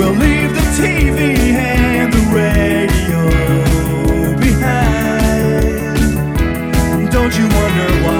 We'll leave the TV and the radio behind. Don't you wonder why?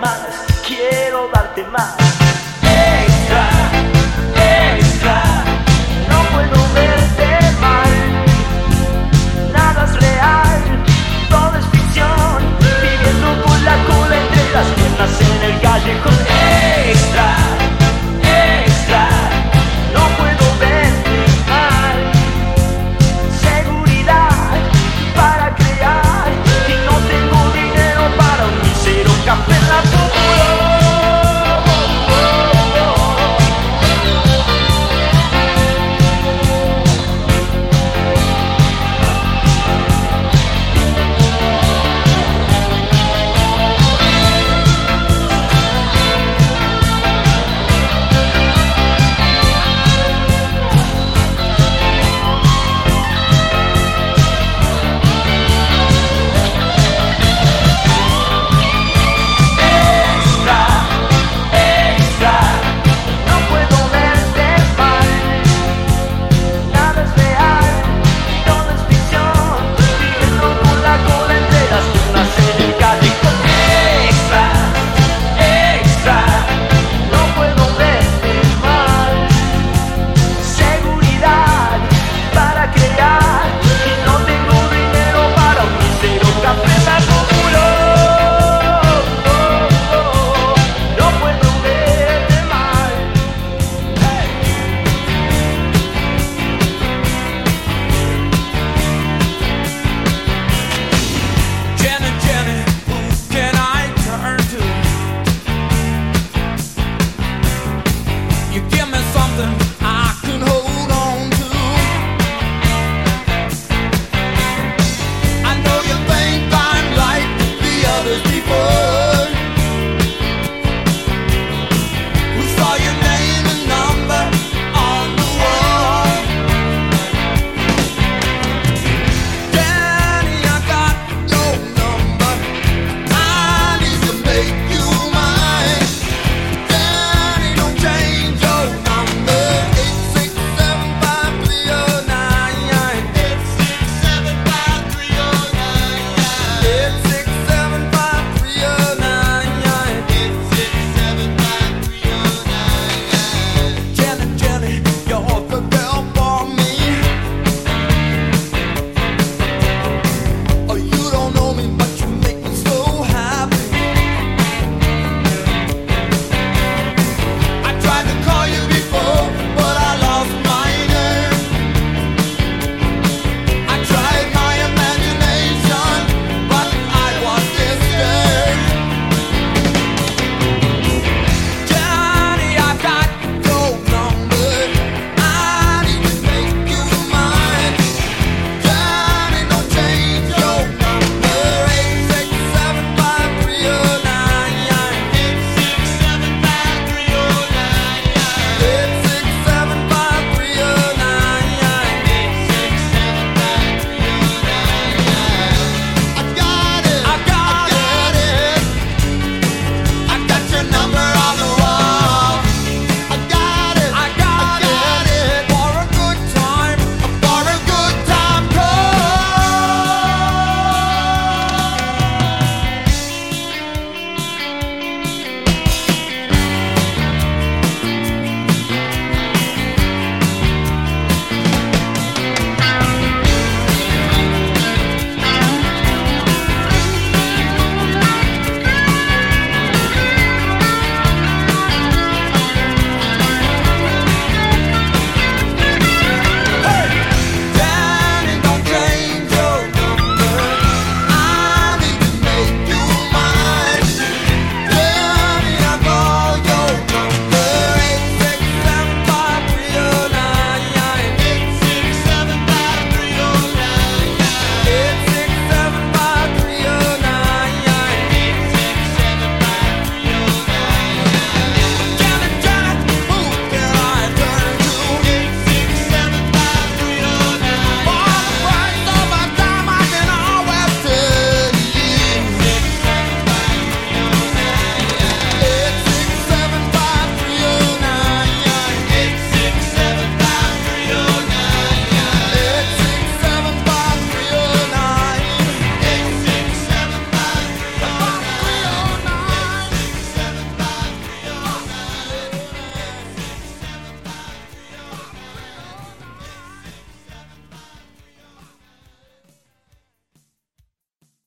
Puedo